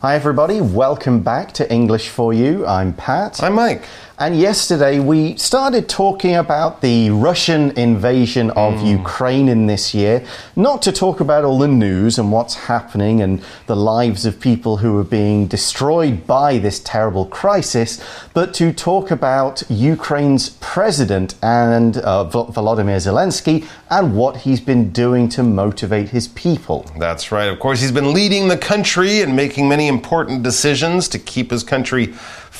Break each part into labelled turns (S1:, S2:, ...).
S1: Hi, everybody. Welcome back to English for You. I'm Pat.
S2: I'm Mike.
S1: And yesterday we started talking about the Russian invasion of
S2: Hmm.
S1: Ukraine in this year. Not to talk about all the news and what's happening and the lives of people who are being destroyed by this terrible crisis, but to talk about Ukraine's president and uh, Volodymyr Zelensky and what he's been doing to motivate his people.
S2: That's right. Of course, he's been leading the country and making many important decisions to keep his country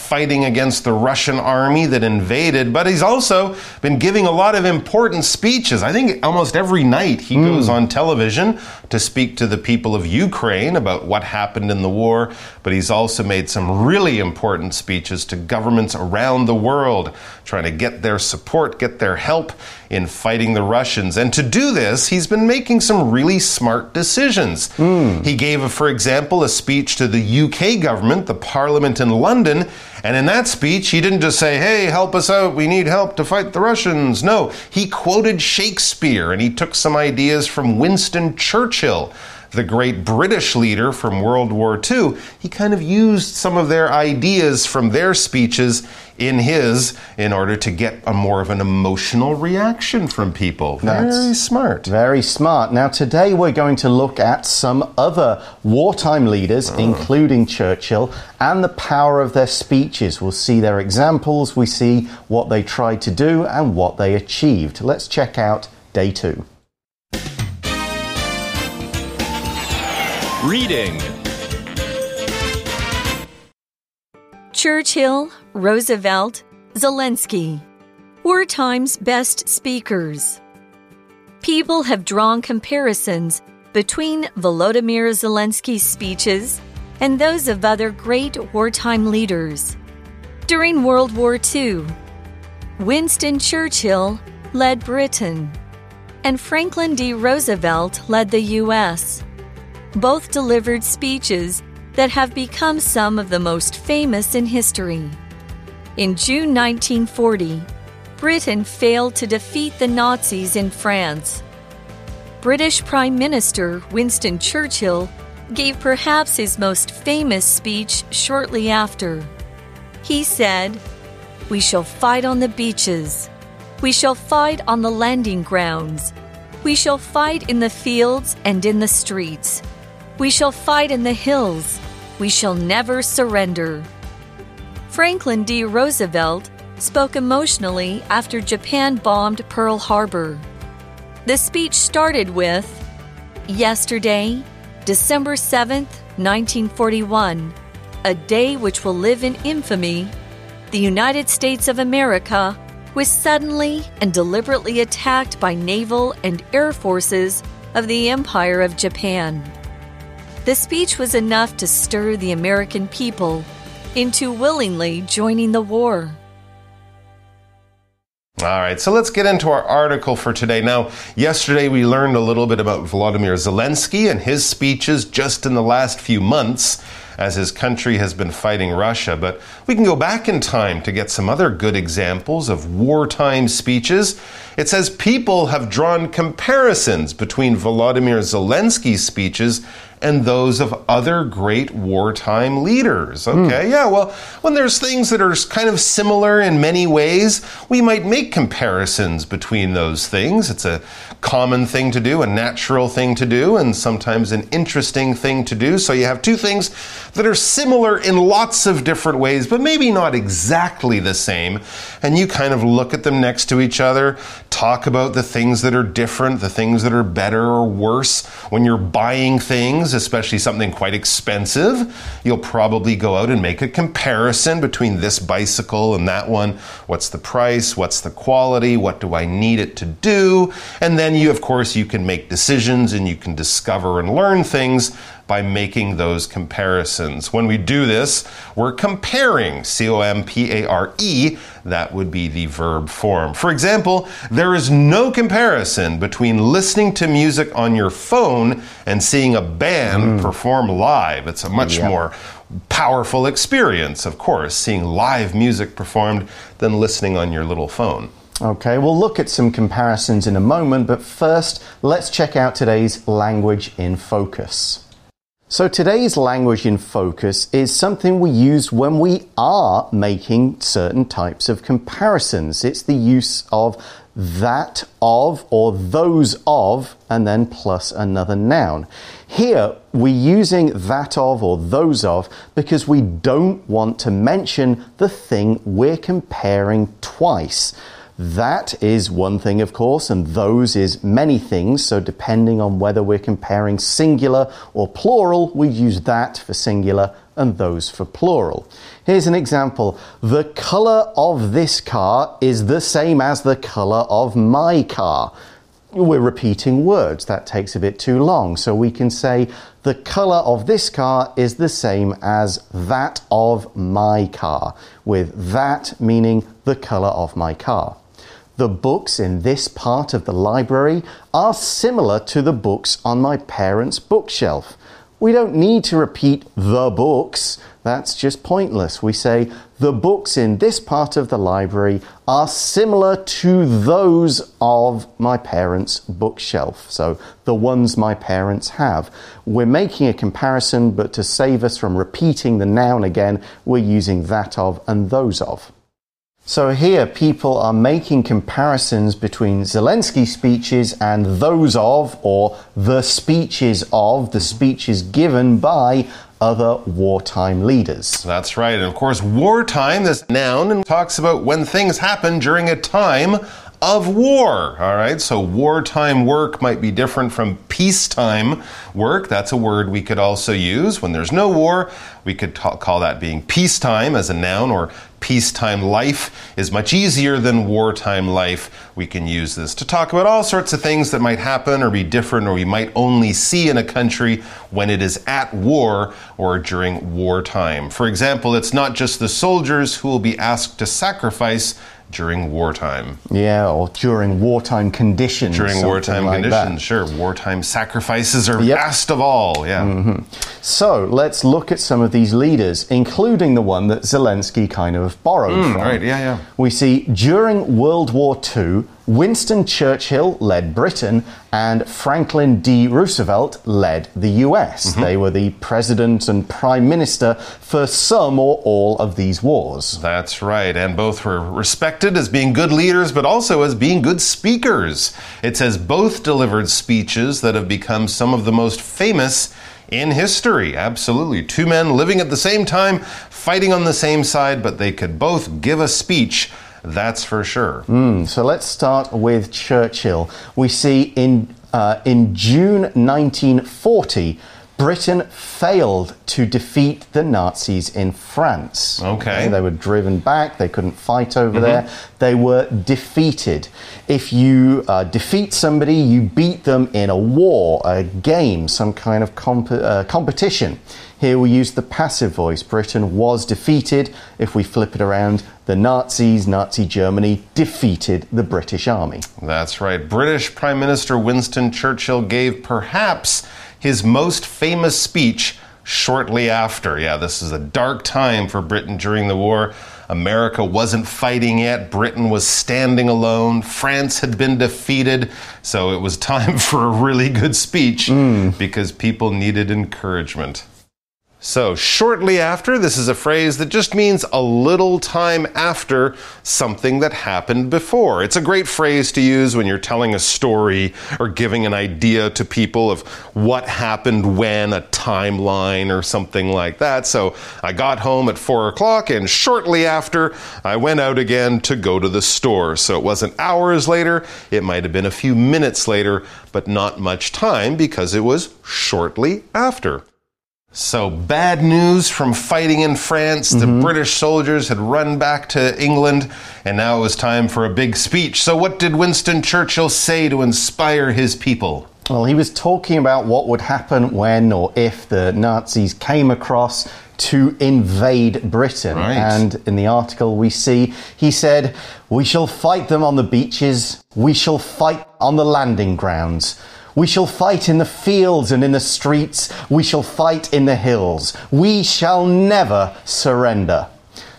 S2: fighting against the Russian army that invaded, but he's also been giving a lot of important speeches. I think almost every night he hmm. goes on television to speak to the people of Ukraine about what happened in the war, but he's also made some really important speeches to governments around the world, trying to get their support, get their help in fighting the Russians. And to do this, he's been making some really smart decisions. Hmm. He gave, for example, a speech to the UK government, the Parliament in London, and in that speech, he didn't just say, hey, help us out, we need help to fight the Russians. No, he quoted Shakespeare and he took some ideas from Winston Churchill the great British leader from World War II, he kind of used some of their ideas from their speeches in his in order to get a more of an emotional reaction from people.
S1: That's-
S2: Very smart.
S1: Very smart. Now, today we're going to look at some other wartime leaders, oh. including Churchill, and the power of their speeches. We'll see their examples, we see what they tried to do, and what they achieved. Let's check out day two.
S3: Reading
S4: Churchill, Roosevelt, Zelensky. Wartime's best speakers. People have drawn comparisons between Volodymyr Zelensky's speeches and those of other great wartime leaders. During World War II, Winston Churchill led Britain, and Franklin D. Roosevelt led the U.S. Both delivered speeches that have become some of the most famous in history. In June 1940, Britain failed to defeat the Nazis in France. British Prime Minister Winston Churchill gave perhaps his most famous speech shortly after. He said, We shall fight on the beaches. We shall fight on the landing grounds. We shall fight in the fields and in the streets. We shall fight in the hills. We shall never surrender. Franklin D. Roosevelt spoke emotionally after Japan bombed Pearl Harbor. The speech started with Yesterday, December 7th, 1941, a day which will live in infamy, the United States of America was suddenly and deliberately attacked by naval and air forces of the Empire of Japan. The speech was enough to stir the American people into willingly joining the war.
S2: All right, so let's get into our article for today. Now, yesterday we learned a little bit about Volodymyr Zelensky and his speeches just in the last few months as his country has been fighting Russia. But we can go back in time to get some other good examples of wartime speeches. It says people have drawn comparisons between Volodymyr Zelensky's speeches and those of other great wartime leaders. Hmm. Okay, yeah, well, when there's things that are kind of similar in many ways, we might make comparisons between those things. It's a common thing to do, a natural thing to do, and sometimes an interesting thing to do. So you have two things that are similar in lots of different ways, but maybe not exactly the same. And you kind of look at them next to each other, talk about the things that are different, the things that are better or worse. When you're buying things, especially something quite expensive, you'll probably go out and make a comparison between this bicycle and that one. What's the price? What's the quality? What do I need it to do? And then you, of course, you can make decisions and you can discover and learn things by making those comparisons. When we do this, we're comparing C O M P A R E. That would be the verb form. For example, there is no comparison between listening to music on your phone and seeing a band mm. perform live. It's a much more powerful experience, of course, seeing live music performed than listening on your little phone.
S1: Okay, we'll look at some comparisons in a moment, but first, let's check out today's language in focus. So today's language in focus is something we use when we are making certain types of comparisons. It's the use of that of or those of and then plus another noun. Here we're using that of or those of because we don't want to mention the thing we're comparing twice. That is one thing, of course, and those is many things. So, depending on whether we're comparing singular or plural, we use that for singular and those for plural. Here's an example The color of this car is the same as the color of my car. We're repeating words. That takes a bit too long. So, we can say the color of this car is the same as that of my car, with that meaning the color of my car. The books in this part of the library are similar to the books on my parents' bookshelf. We don't need to repeat the books, that's just pointless. We say the books in this part of the library are similar to those of my parents' bookshelf. So the ones my parents have. We're making a comparison, but to save us from repeating the noun again, we're using that of and those of. So here, people are making comparisons between Zelensky's speeches and those of, or the speeches of, the speeches given by other wartime leaders.
S2: That's right. And of course, wartime, this noun, talks about when things happen during a time of war. All right, so wartime work might be different from peacetime work. That's a word we could also use. When there's no war, we could call that being peacetime as a noun, or peacetime life is much easier than wartime life. We can use this to talk about all sorts of things that might happen or be different, or we might only see in a country when it is at war or during wartime. For example, it's not just the soldiers who will be asked to sacrifice during wartime.
S1: Yeah, or during wartime conditions.
S2: During wartime like conditions, that. sure. Wartime sacrifices are yep. best of all, yeah. Mm -hmm.
S1: So let's look at some of these leaders, including the one that Zelensky kind of borrowed mm, from.
S2: Right, yeah, yeah.
S1: We see during World War II, Winston Churchill led Britain and Franklin D. Roosevelt led the US. Mm -hmm. They were the president and prime minister for some or all of these wars.
S2: That's right. And both were respected as being good leaders, but also as being good speakers. It says both delivered speeches that have become some of the most famous in history. Absolutely. Two men living at the same time, fighting on the same side, but they could both give a speech that's for sure.
S1: Mm, so let's start with Churchill. We see in, uh, in June 1940, Britain failed to defeat the Nazis in France.
S2: Okay.
S1: They were driven back, they couldn't fight over mm -hmm. there, they were defeated. If you uh, defeat somebody, you beat them in a war, a game, some kind of comp uh, competition. Here we use the passive voice. Britain was defeated. If we flip it around, the Nazis, Nazi Germany, defeated the British Army.
S2: That's right. British Prime Minister Winston Churchill gave perhaps his most famous speech shortly after. Yeah, this is a dark time for Britain during the war. America wasn't fighting yet. Britain was standing alone. France had been defeated. So it was time for a really good speech mm. because people needed encouragement. So, shortly after, this is a phrase that just means a little time after something that happened before. It's a great phrase to use when you're telling a story or giving an idea to people of what happened when, a timeline or something like that. So, I got home at four o'clock, and shortly after, I went out again to go to the store. So, it wasn't hours later, it might have been a few minutes later, but not much time because it was shortly after. So, bad news from fighting in France. The mm-hmm. British soldiers had run back to England, and now it was time for a big speech. So, what did Winston Churchill say to inspire his people?
S1: Well, he was talking about what would happen when or if the Nazis came across to invade Britain.
S2: Right.
S1: And in the article, we see he said, We shall fight them on the beaches, we shall fight on the landing grounds. We shall fight in the fields and in the streets. We shall fight in the hills. We shall never surrender.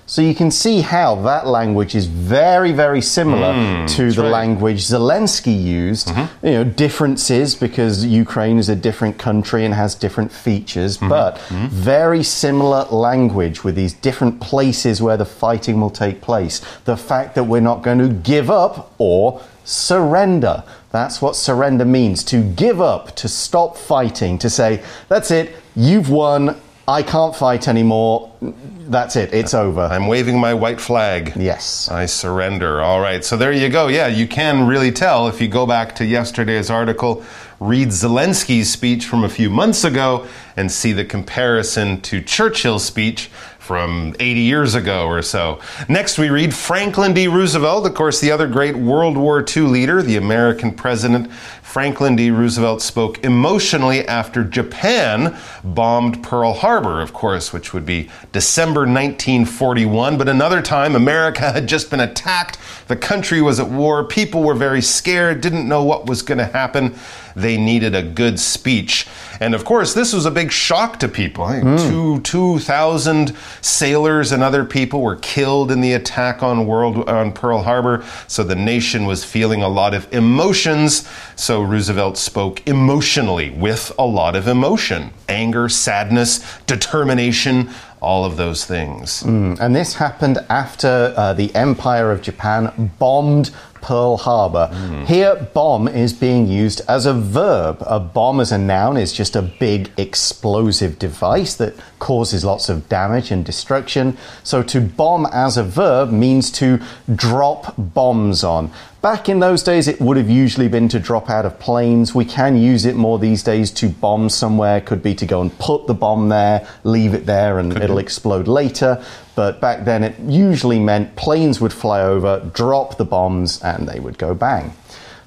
S1: So you can see how that language is very, very similar hmm, to the
S2: right.
S1: language Zelensky used. Mm-hmm. You know, differences because Ukraine is a different country and has different features, mm-hmm. but mm-hmm. very similar language with these different places where the fighting will take place. The fact that we're not going to give up or surrender. That's what surrender means to give up, to stop fighting, to say, that's it, you've won, I can't fight anymore, that's it, it's over.
S2: I'm waving my white flag.
S1: Yes.
S2: I surrender. All right. So there you go. Yeah, you can really tell if you go back to yesterday's article, read Zelensky's speech from a few months ago, and see the comparison to Churchill's speech from 80 years ago or so. Next, we read Franklin D. Roosevelt, of course, the other great World War II leader, the American president. Franklin D. Roosevelt spoke emotionally after Japan bombed Pearl Harbor, of course, which would be December 1941. But another time, America had just been attacked. The country was at war. People were very scared, didn't know what was going to happen. They needed a good speech. And of course, this was a big shock to people. I think hmm. Two, 2,000 sailors and other people were killed in the attack on, World, on Pearl Harbor. So the nation was feeling a lot of emotions. So Roosevelt spoke emotionally with a lot of emotion anger, sadness, determination, all of those things.
S1: And this happened after uh, the Empire of Japan bombed Pearl Harbor. Here, bomb is being used as a verb. A bomb as a noun is just a big explosive device that causes lots of damage and destruction. So, to bomb as a verb means to drop bombs on. Back in those days, it would have usually been to drop out of planes. We can use it more these days to bomb somewhere. Could be to go and put the bomb there, leave it there, and it'll explode later. But back then, it usually meant planes would fly over, drop the bombs, and they would go bang.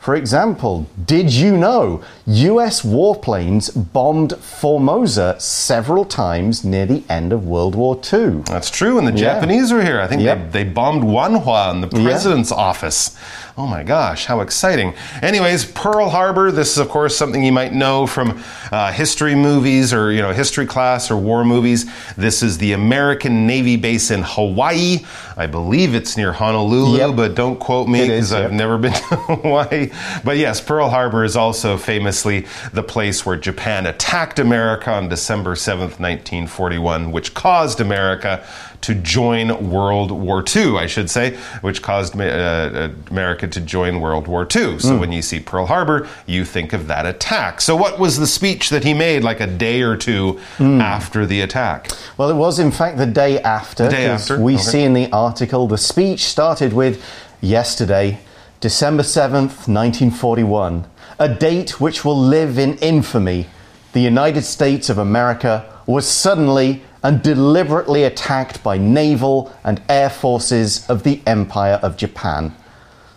S1: For example, did you know US warplanes bombed Formosa several times near the end of World War II?
S2: That's true. And the
S1: Yeah.
S2: Japanese were here. I think
S1: Yep.
S2: they, they bombed Wanhua in the president's office. Oh my gosh, how exciting. Anyways, Pearl Harbor, this is, of course, something you might know from uh, history movies or, you know, history class or war movies. This is the American Navy base in Hawaii. I believe it's near Honolulu,
S1: Yep.
S2: but don't quote me because I've never been to Hawaii. But yes, Pearl Harbor is also famously the place where Japan attacked America on December 7th, 1941, which caused America to join World War II, I should say, which caused uh, uh, America to join World War II. So when you see Pearl Harbor, you think of that attack. So, what was the speech that he made like a day or two after the attack?
S1: Well, it was in fact the day after.
S2: day
S1: 'cause
S2: after,
S1: We
S2: okay.
S1: see in the article the speech started with yesterday, December 7th, 1941, a date which will live in infamy. The United States of America was suddenly and deliberately attacked by naval and air forces of the Empire of Japan.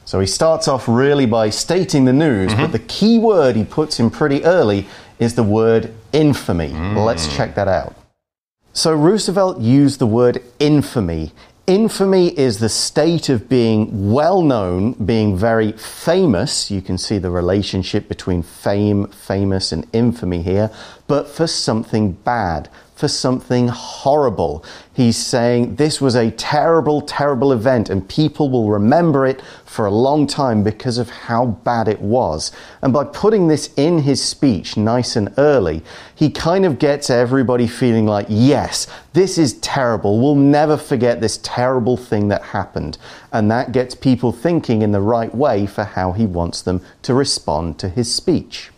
S1: So he starts off really by stating the news, but mm-hmm. the key word he puts in pretty early is the word infamy. Let's mm. check that out. So Roosevelt used the word infamy. Infamy is the state of being well known, being very famous. You can see the relationship between fame, famous, and infamy here, but for something bad, for something horrible. He's saying this was a terrible, terrible event, and people will remember it for a long time because of how bad it was. And by putting this in his speech nice and early, he kind of gets everybody feeling like, yes, this is terrible. We'll never forget this terrible thing that happened. And that gets people thinking in the right way for how he wants them to respond to his speech.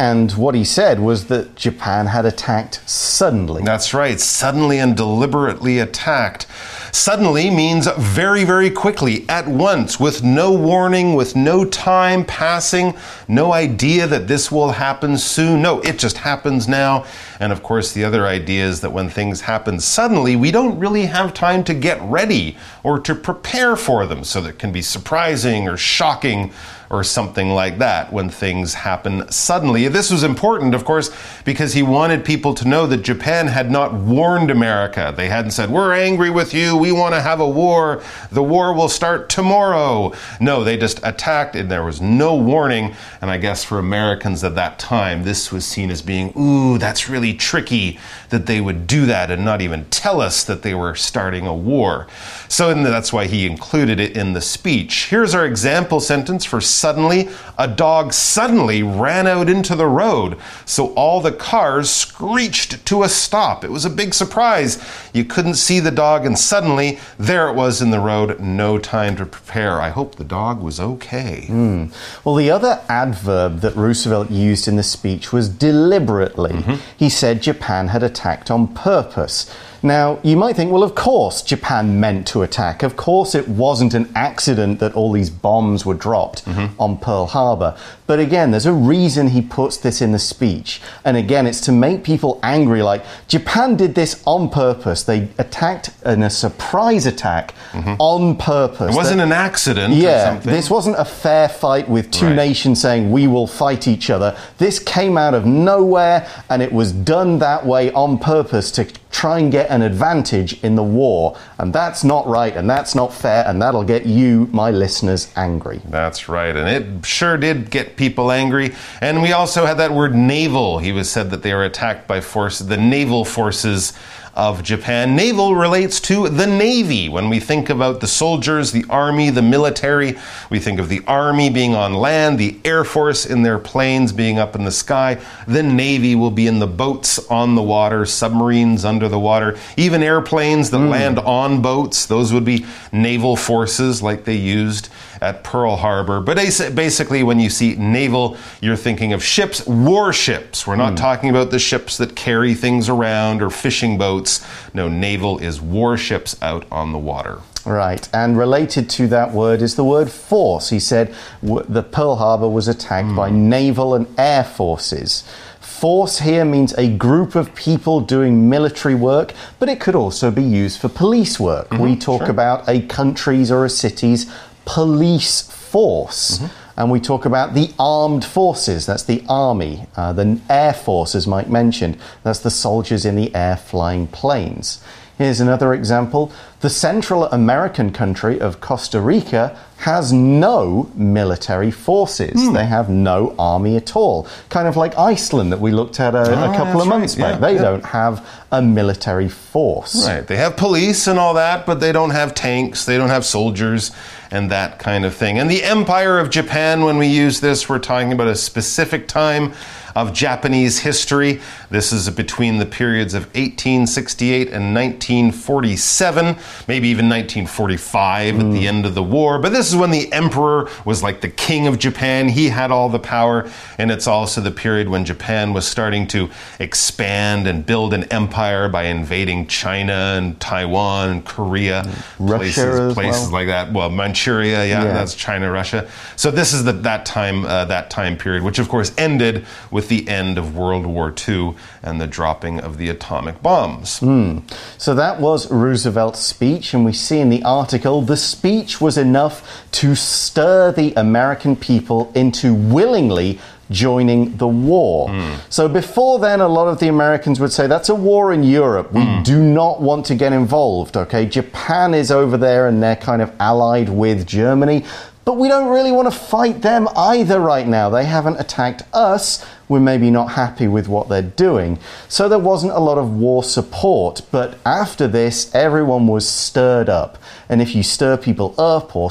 S1: And what he said was that Japan had attacked suddenly.
S2: That's right, suddenly and deliberately attacked. Suddenly means very, very quickly, at once, with no warning, with no time passing, no idea that this will happen soon. No, it just happens now. And of course, the other idea is that when things happen suddenly, we don't really have time to get ready or to prepare for them. So that can be surprising or shocking or something like that when things happen suddenly. This was important, of course, because he wanted people to know that Japan had not warned America. They hadn't said, We're angry with you, we want to have a war, the war will start tomorrow. No, they just attacked and there was no warning. And I guess for Americans at that time, this was seen as being, Ooh, that's really tricky that they would do that and not even tell us that they were starting a war. So that's why he included it in the speech. Here's our example sentence for suddenly. A dog suddenly ran out into the road, so all the cars screeched to a stop. It was a big surprise. You couldn't see the dog, and suddenly there it was in the road, no time to prepare. I hope the dog was okay.
S1: Mm. Well, the other adverb that Roosevelt used in the speech was deliberately. Mm -hmm. He said Japan had attacked on purpose. Now, you might think, well, of course Japan meant to attack. Of course it wasn't an accident that all these bombs were dropped mm -hmm. on Pearl Harbor. But again, there's a reason he puts this in the speech. And again, it's to make people angry like Japan did this on purpose. They attacked in a surprise attack mm -hmm. on purpose.
S2: It wasn't
S1: that,
S2: an accident.
S1: Yeah, this wasn't a fair fight with two right. nations saying we will fight each other. This came out of nowhere and it was done that way on purpose to try and get an advantage in the war. And that's not right and that's not fair and that'll get you, my listeners, angry.
S2: That's right. And it sure did get people angry. And we also had that word naval. He was said that they were attacked by forces, the naval forces of Japan. Naval relates to the Navy. When we think about the soldiers, the Army, the military, we think of the Army being on land, the Air Force in their planes being up in the sky. The Navy will be in the boats on the water, submarines under the water, even airplanes that mm. land on boats. Those would be naval forces like they used at Pearl Harbor. But basically, when you see naval, you're thinking of ships, warships. We're not mm. talking about the ships that carry things around or fishing boats. No, naval is warships out on the water.
S1: Right, and related to that word is the word force. He said the Pearl Harbor was attacked mm. by hmm. naval and air forces. Force here means a group of people doing military work, but it could also be used for police work. Mm -hmm, we talk sure. about a country's or a city's police force. Mm -hmm. And we talk about the armed forces, that's the army, uh, the air force, as Mike mentioned, that's the soldiers in the air flying planes. Here's another example. The Central American country of Costa Rica has no military forces. Mm. They have no army at all. Kind of like Iceland that we looked at a, a couple of months right. back. Yeah, they yeah. don't have a military force.
S2: Right. They have police and all that, but they don't have tanks, they don't have soldiers and that kind of thing. And the Empire of Japan, when we use this, we're talking about a specific time of Japanese history. This is between the periods of 1868 and 1947, maybe even 1945 mm. at the hmm. end of the war. But this is when the emperor was like the king of Japan. He had all the power. And it's also the period when Japan was starting to expand and build an empire by invading China and Taiwan and Korea,
S1: Russia
S2: places, places
S1: well.
S2: like that. Well, Manchuria, yeah, yeah, that's China, Russia. So this is the, that time, uh, that time period, which of course ended with with the end of World War II and the dropping of the atomic bombs.
S1: Mm. So that was Roosevelt's speech, and we see in the article the speech was enough to stir the American people into willingly joining the war. Mm. So before then, a lot of the Americans would say that's a war in Europe. We mm. do not want to get involved. Okay, Japan is over there and they're kind of allied with Germany. But we don't really want to fight them either right now. They haven't attacked us. We're maybe not happy with what they're doing. So there wasn't a lot of war support. But after this, everyone was stirred up. And if you stir people up or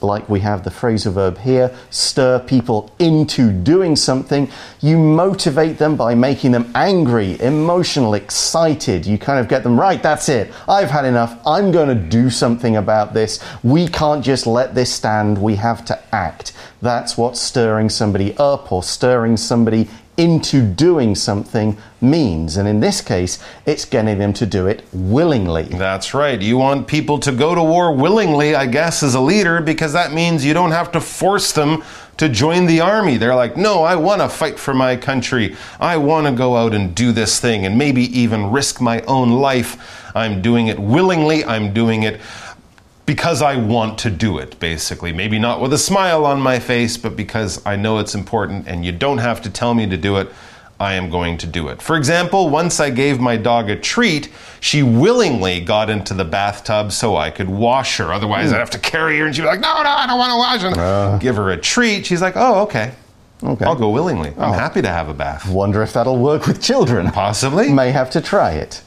S1: like we have the phrasal verb here, stir people into doing something. You motivate them by making them angry, emotional, excited. You kind of get them, right, that's it. I've had enough. I'm going to do something about this. We can't just let this stand. We have to act. That's what stirring somebody up or stirring somebody into doing something means. And in this case, it's getting them to do it willingly.
S2: That's right. You want people to go to war willingly, I guess, as a leader, because that means you don't have to force them to join the army. They're like, no, I want to fight for my country. I want to go out and do this thing and maybe even risk my own life. I'm doing it willingly. I'm doing it because I want to do it, basically. Maybe not with a smile on my face, but because I know it's important and you don't have to tell me to do it. I am going to do it. For example, once I gave my dog a treat, she willingly got into the bathtub so I could wash her. Otherwise, I'd have to carry her and she'd be like, no, no, I don't want to wash her. Uh. Give her a treat. She's like, oh, okay.
S1: Okay.
S2: I'll go willingly. I'm oh. happy to have a bath.
S1: Wonder if that'll work with children.
S2: Possibly.
S1: May have to try it.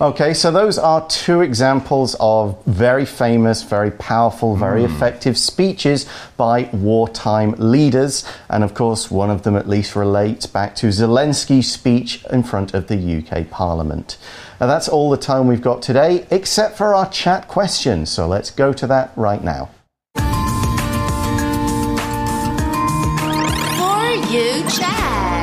S1: Okay, so those are two examples of very famous, very powerful, very hmm. effective speeches by wartime leaders. And of course, one of them at least relates back to Zelensky's speech in front of the UK Parliament. Now, that's all the time we've got today, except for our chat questions. So let's go to that right now.
S3: For you chat.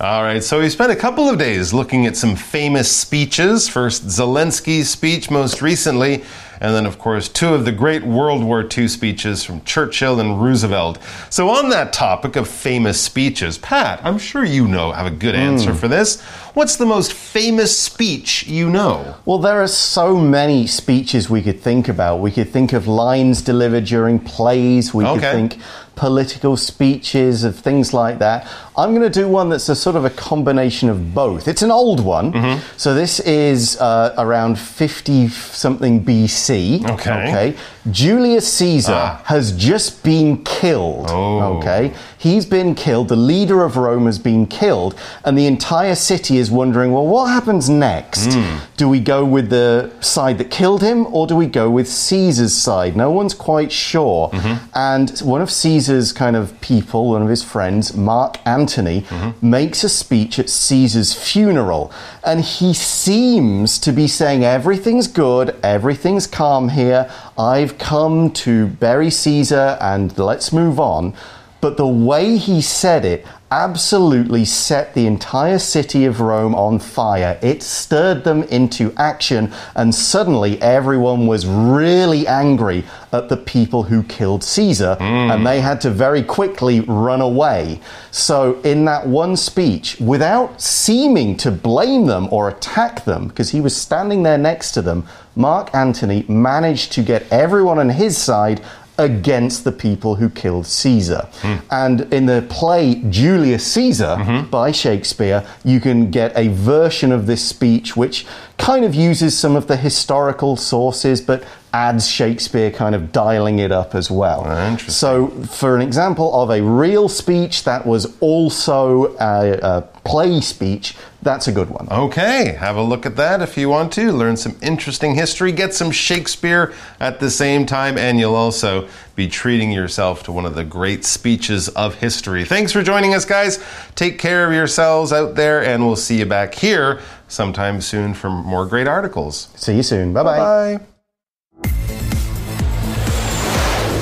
S2: All right, so we spent a couple of days looking at some famous speeches. First, Zelensky's speech most recently, and then, of course, two of the great World War II speeches from Churchill and Roosevelt. So, on that topic of famous speeches, Pat, I'm sure you know, have a good answer for this. What's the most famous speech you know?
S1: Well, there are so many speeches we could think about. We could think of lines delivered during plays. We could think political speeches of things like that. I'm going to do one that's a sort of a combination of both. It's an old one.
S2: Mm-hmm.
S1: So this is uh, around 50 something BC.
S2: Okay.
S1: Okay. Julius Caesar
S2: Ah.
S1: has just been killed.
S2: Oh.
S1: Okay. He's been killed. The leader of Rome has been killed. And the entire city is wondering, well, what happens next?
S2: Hmm.
S1: Do we go with the side that killed him or do we go with Caesar's side? No one's quite sure.
S2: Mm-hmm.
S1: And one of Caesar's kind of people, one of his friends, Mark Antony,
S2: Mm-hmm.
S1: makes a speech at Caesar's funeral. And he seems to be saying, everything's good, everything's calm here. I've come to bury Caesar and let's move on. But the way he said it absolutely set the entire city of Rome on fire. It stirred them into action, and suddenly everyone was really angry at the people who killed Caesar, hmm. and they had to very quickly run away. So, in that one speech, without seeming to blame them or attack them, because he was standing there next to them, Mark Antony managed to get everyone on his side against the people who killed Caesar. And in the play Julius Caesar mm-hmm. by Shakespeare, you can get a version of this speech which kind of uses some of the historical sources but adds Shakespeare kind of dialing it up as well.
S2: Ah, interesting.
S1: So, for an example of a real speech that was also a, a play speech, that's a good one.
S2: Okay, have a look at that if you want to. Learn some interesting history, get some Shakespeare at the same time, and you'll also be treating yourself to one of the great speeches of history. Thanks for joining us, guys. Take care of yourselves out there, and we'll see you back here sometime soon for more great articles.
S1: See you soon. Bye bye.
S2: Bye.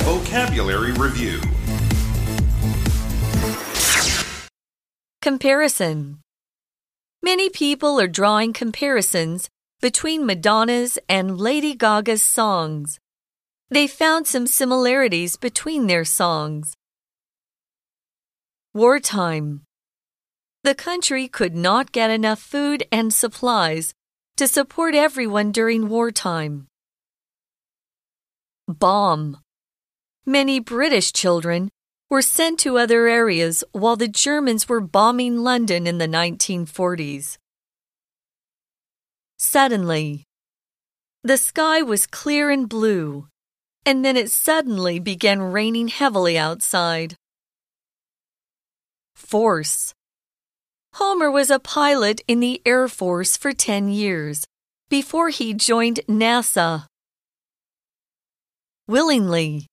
S5: Vocabulary Review
S4: Comparison. Many people are drawing comparisons between Madonna's and Lady Gaga's songs. They found some similarities between their songs. Wartime. The country could not get enough food and supplies to support everyone during wartime. Bomb. Many British children were sent to other areas while the Germans were bombing London in the 1940s. Suddenly, the sky was clear and blue, and then it suddenly began raining heavily outside. Force. Homer was a pilot in the Air Force for 10 years before he joined NASA. Willingly.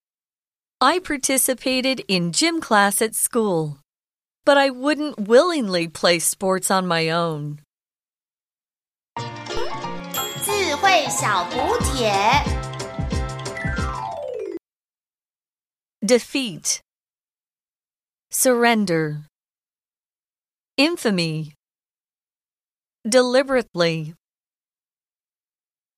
S4: I participated in gym class at school, but I wouldn't willingly play sports on my own.
S3: 智慧小补帖。
S4: Defeat. Surrender. Infamy. Deliberately.